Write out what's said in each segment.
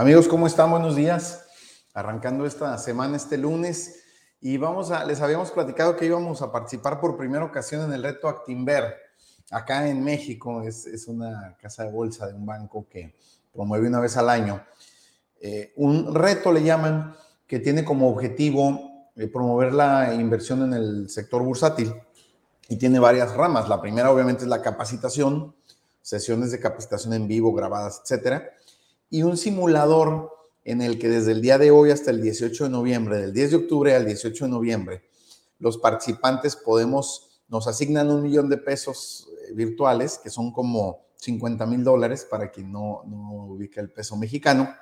Amigos, ¿cómo están? Buenos días. Arrancando esta semana, este lunes, y vamos a, les habíamos platicado que íbamos a participar por primera ocasión en el reto Actinver, acá en México. Es, es una casa de bolsa de un banco que promueve una vez al año. Eh, un reto le llaman que tiene como objetivo eh, promover la inversión en el sector bursátil y tiene varias ramas. La primera obviamente es la capacitación, sesiones de capacitación en vivo, grabadas, etcétera y un simulador en el que desde el día de hoy hasta el 18 de noviembre, del 10 de octubre al 18 de noviembre, los participantes podemos, nos asignan un millón de pesos eh, virtuales, que son como 50 mil dólares para quien no, no ubica el peso mexicano,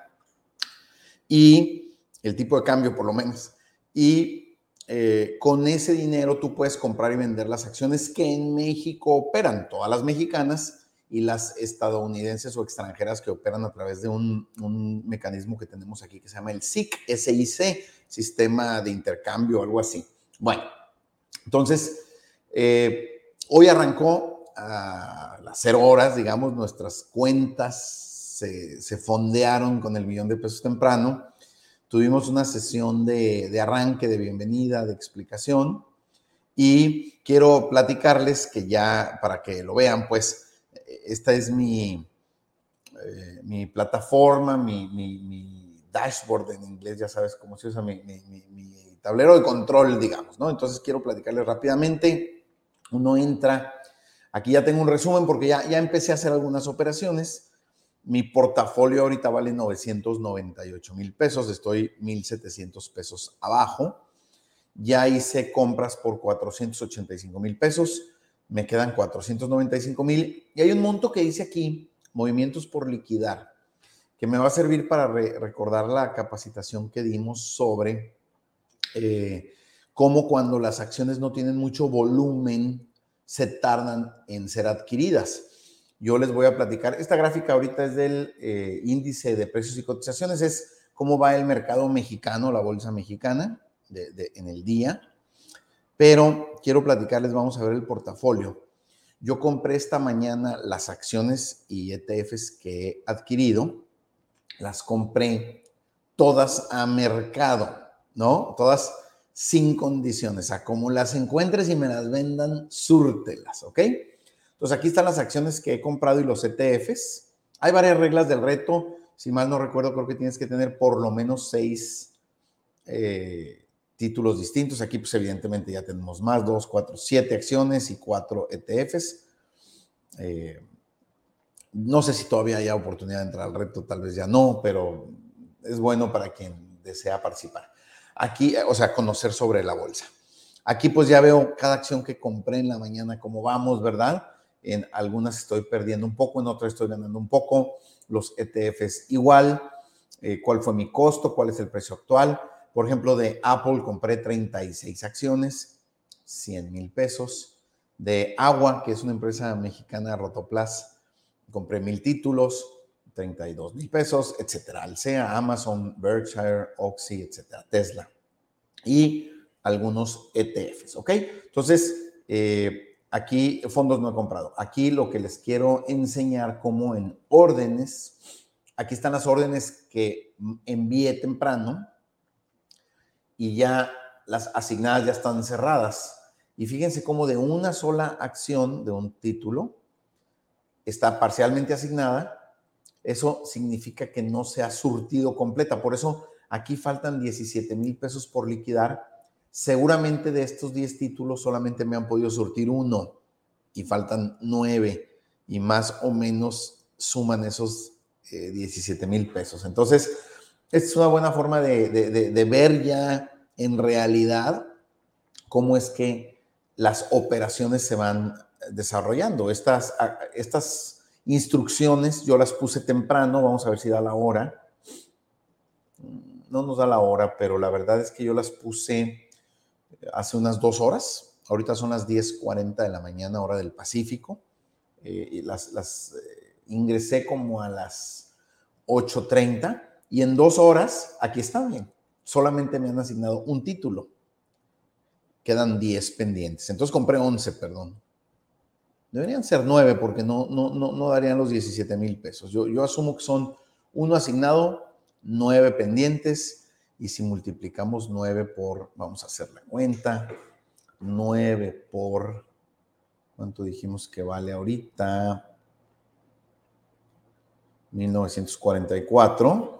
y el tipo de cambio por lo menos. Y eh, con ese dinero tú puedes comprar y vender las acciones que en México operan, todas las mexicanas, y las estadounidenses o extranjeras que operan a través de un, mecanismo que tenemos aquí que se llama el SIC, SIC, Sistema de Intercambio, algo así. Bueno, entonces, eh, hoy arrancó a las cero horas, digamos, nuestras cuentas se, fondearon con el millón de pesos temprano. Tuvimos una sesión de, de arranque, de bienvenida, de explicación. Y quiero platicarles que ya, para que lo vean, pues, esta es mi, eh, mi plataforma, mi, dashboard en inglés, ya sabes cómo se usa mi, tablero de control, digamos, ¿no? Entonces quiero platicarles rápidamente. Uno entra, aquí ya tengo un resumen porque ya, ya empecé a hacer algunas operaciones. Mi portafolio ahorita vale 998 mil pesos, estoy 1,700 pesos abajo. Ya hice compras por 485 mil pesos me quedan 495 mil. Y hay un monto que dice aquí, movimientos por liquidar, que me va a servir para recordar la capacitación que dimos sobre eh, cómo cuando las acciones no tienen mucho volumen, se tardan en ser adquiridas. Yo les voy a platicar, esta gráfica ahorita es del eh, índice de precios y cotizaciones, es cómo va el mercado mexicano, la bolsa mexicana en el día. Pero quiero platicarles, vamos a ver el portafolio. Yo compré esta mañana las acciones y ETFs que he adquirido, las compré todas a mercado, ¿no? Todas sin condiciones, a como las encuentres y me las vendan, súrtelas, ¿ok? Entonces aquí están las acciones que he comprado y los ETFs. Hay varias reglas del reto. Si mal no recuerdo, creo que tienes que tener por lo menos seis eh, títulos distintos. Aquí, pues evidentemente ya tenemos más, dos, cuatro, siete acciones y cuatro ETFs. Eh, no sé si todavía hay oportunidad de entrar al reto, tal vez ya no, pero es bueno para quien desea participar. Aquí, o sea, conocer sobre la bolsa. Aquí pues ya veo cada acción que compré en la mañana, cómo vamos, ¿verdad? En algunas estoy perdiendo un poco, en otras estoy ganando un poco. Los ETFs igual. Eh, ¿Cuál fue mi costo? ¿Cuál es el precio actual? Por ejemplo, de Apple compré 36 acciones, 100 mil pesos. De Agua, que es una empresa mexicana, Rotoplas, compré mil títulos, 32 mil pesos, etcétera. Alsea, Amazon, Berkshire, Oxy, etcétera. Tesla. Y algunos ETFs, ¿ok? Entonces, eh, aquí fondos no he comprado. Aquí lo que les quiero enseñar como en órdenes, aquí están las órdenes que envié temprano, y ya las asignadas ya están cerradas. Y fíjense cómo de una sola acción de un título está parcialmente asignada. Eso significa que no se ha surtido completa. Por eso aquí faltan 17 mil pesos por liquidar. Seguramente de estos 10 títulos solamente me han podido surtir uno y faltan nueve y más o menos suman esos 17 eh, mil pesos. Entonces, es una buena forma de, ver ya en realidad cómo es que las operaciones se van desarrollando. Estas, estas instrucciones yo las puse temprano, vamos a ver si da la hora. No nos da la hora, pero la verdad es que yo las puse hace unas dos horas. Ahorita son las 10.40 de la mañana, hora del Pacífico. Eh, y las, las eh, ingresé como a las 8.30 y en dos horas, aquí está bien, solamente me han asignado un título. Quedan 10 pendientes. Entonces compré 11, perdón. Deberían ser 9 porque no, no, no, no darían los 17 mil pesos. Yo, yo asumo que son uno asignado nueve pendientes y si multiplicamos nueve por, vamos a hacer la cuenta, nueve por, ¿cuánto dijimos que vale ahorita? 1944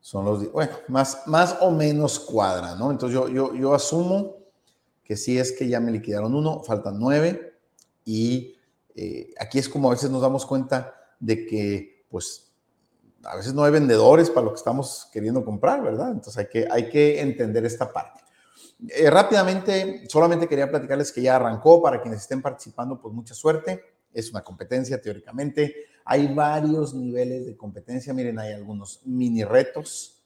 son los, bueno, más, más o menos cuadra, ¿no? Entonces yo, yo, yo asumo que si es que ya me liquidaron uno, faltan nueve y eh, aquí es como a veces nos damos cuenta de que, pues, a veces no hay vendedores para lo que estamos queriendo comprar, ¿verdad? Entonces hay que, hay que entender esta parte. Eh, rápidamente, solamente quería platicarles que ya arrancó, para quienes estén participando, pues mucha suerte. Es una competencia teóricamente. Hay varios niveles de competencia. Miren, hay algunos mini retos.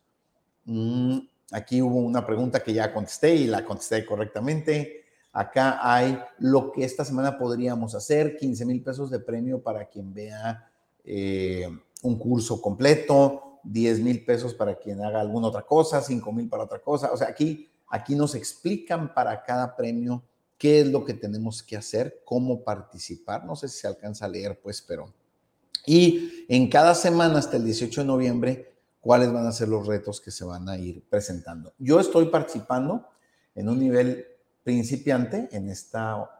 Mm, aquí hubo una pregunta que ya contesté y la contesté correctamente. Acá hay lo que esta semana podríamos hacer, 15 mil pesos de premio para quien vea eh, un curso completo, 10 mil pesos para quien haga alguna otra cosa, 5 mil para otra cosa. O sea, aquí, aquí nos explican para cada premio qué es lo que tenemos que hacer, cómo participar. No sé si se alcanza a leer, pues, pero... Y en cada semana hasta el 18 de noviembre, cuáles van a ser los retos que se van a ir presentando. Yo estoy participando en un nivel principiante en esta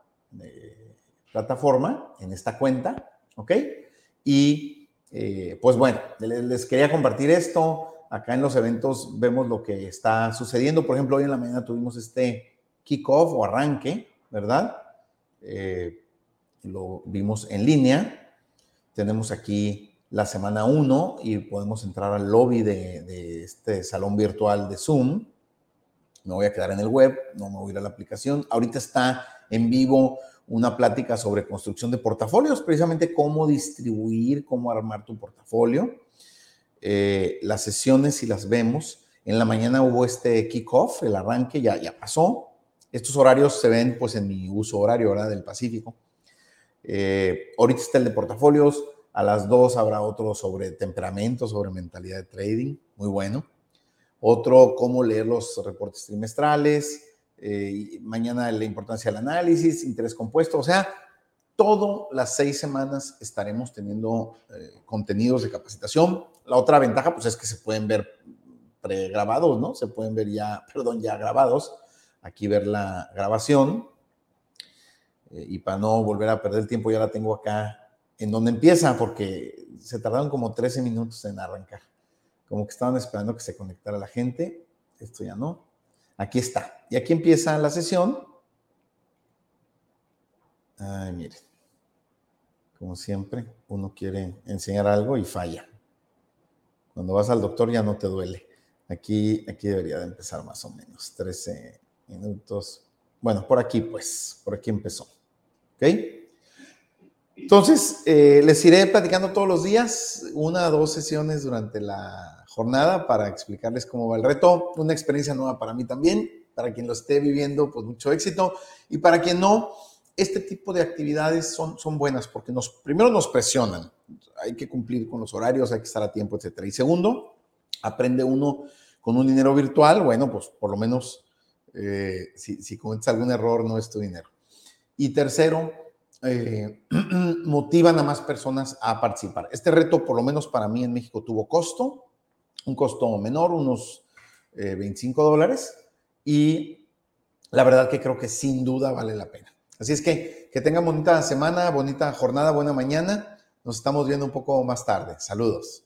eh, plataforma, en esta cuenta, ¿ok? Y eh, pues bueno, les, quería compartir esto. Acá en los eventos vemos lo que está sucediendo. Por ejemplo, hoy en la mañana tuvimos este kickoff o arranque, ¿verdad? Eh, lo vimos en línea. Tenemos aquí la semana 1 y podemos entrar al lobby de, este salón virtual de Zoom. Me voy a quedar en el web, no me voy a ir a la aplicación. Ahorita está en vivo una plática sobre construcción de portafolios, precisamente cómo distribuir, cómo armar tu portafolio. Eh, las sesiones, si las vemos, en la mañana hubo este kickoff, el arranque ya, ya pasó. Estos horarios se ven pues en mi uso horario, ¿verdad? Del Pacífico. Eh, ahorita está el de portafolios, a las dos habrá otro sobre temperamento, sobre mentalidad de trading, muy bueno. Otro, cómo leer los reportes trimestrales, eh, mañana la importancia del análisis, interés compuesto, o sea, todas las seis semanas estaremos teniendo eh, contenidos de capacitación. La otra ventaja, pues, es que se pueden ver pregrabados, ¿no? Se pueden ver ya, perdón, ya grabados. Aquí ver la grabación. Eh, y para no volver a perder tiempo, ya la tengo acá en donde empieza, porque se tardaron como 13 minutos en arrancar. Como que estaban esperando que se conectara la gente. Esto ya no. Aquí está. Y aquí empieza la sesión. Ay, miren. Como siempre, uno quiere enseñar algo y falla. Cuando vas al doctor ya no te duele. Aquí, aquí debería de empezar más o menos. 13 minutos. Bueno, por aquí pues, por aquí empezó. ¿Ok? Entonces, eh, les iré platicando todos los días, una o dos sesiones durante la jornada para explicarles cómo va el reto. Una experiencia nueva para mí también, para quien lo esté viviendo, pues mucho éxito. Y para quien no, este tipo de actividades son, son buenas porque nos, primero nos presionan, hay que cumplir con los horarios, hay que estar a tiempo, etc. Y segundo, aprende uno con un dinero virtual, bueno, pues por lo menos eh, si, si cometes algún error no es tu dinero. Y tercero, eh, motivan a más personas a participar. Este reto, por lo menos para mí en México, tuvo costo un costo menor, unos 25 eh, dólares, y la verdad que creo que sin duda vale la pena. Así es que que tengan bonita semana, bonita jornada, buena mañana. Nos estamos viendo un poco más tarde. Saludos.